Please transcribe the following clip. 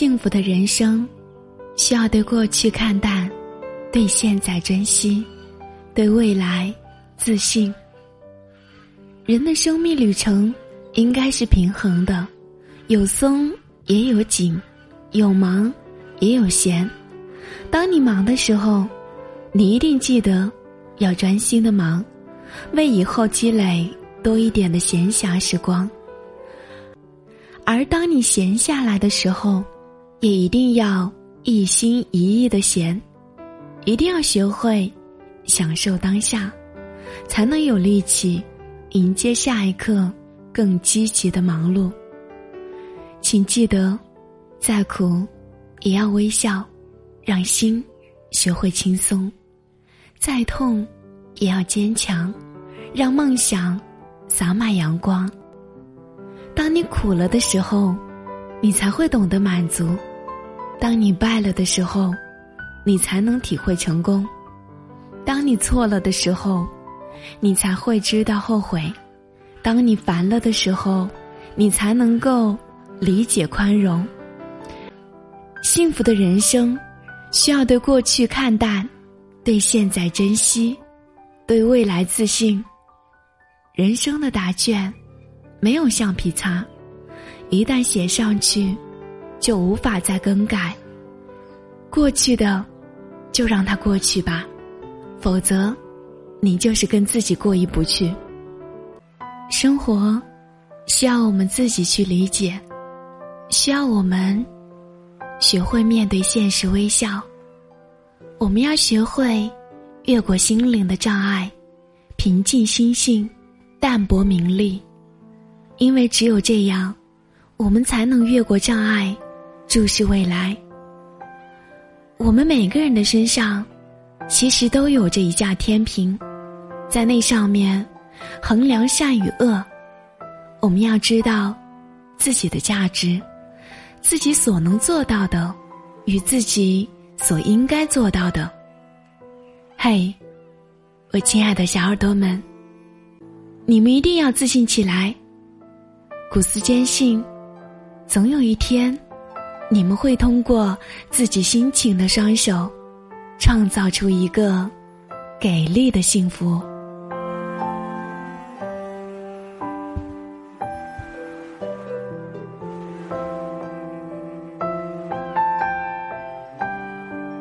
幸福的人生，需要对过去看淡，对现在珍惜，对未来自信。人的生命旅程应该是平衡的，有松也有紧，有忙也有闲。当你忙的时候，你一定记得要专心的忙，为以后积累多一点的闲暇时光。而当你闲下来的时候，也一定要一心一意的闲，一定要学会享受当下，才能有力气迎接下一刻更积极的忙碌。请记得，再苦也要微笑，让心学会轻松；再痛也要坚强，让梦想洒满阳光。当你苦了的时候，你才会懂得满足；当你败了的时候，你才能体会成功；当你错了的时候，你才会知道后悔；当你烦了的时候，你才能够理解宽容。幸福的人生，需要对过去看淡，对现在珍惜，对未来自信。人生的答卷。没有橡皮擦，一旦写上去，就无法再更改。过去的，就让它过去吧，否则，你就是跟自己过意不去。生活需要我们自己去理解，需要我们学会面对现实微笑。我们要学会越过心灵的障碍，平静心性，淡泊名利。因为只有这样，我们才能越过障碍，注视未来。我们每个人的身上，其实都有着一架天平，在那上面衡量善与恶。我们要知道自己的价值，自己所能做到的，与自己所应该做到的。嘿，我亲爱的小耳朵们，你们一定要自信起来。古斯坚信，总有一天，你们会通过自己辛勤的双手，创造出一个给力的幸福。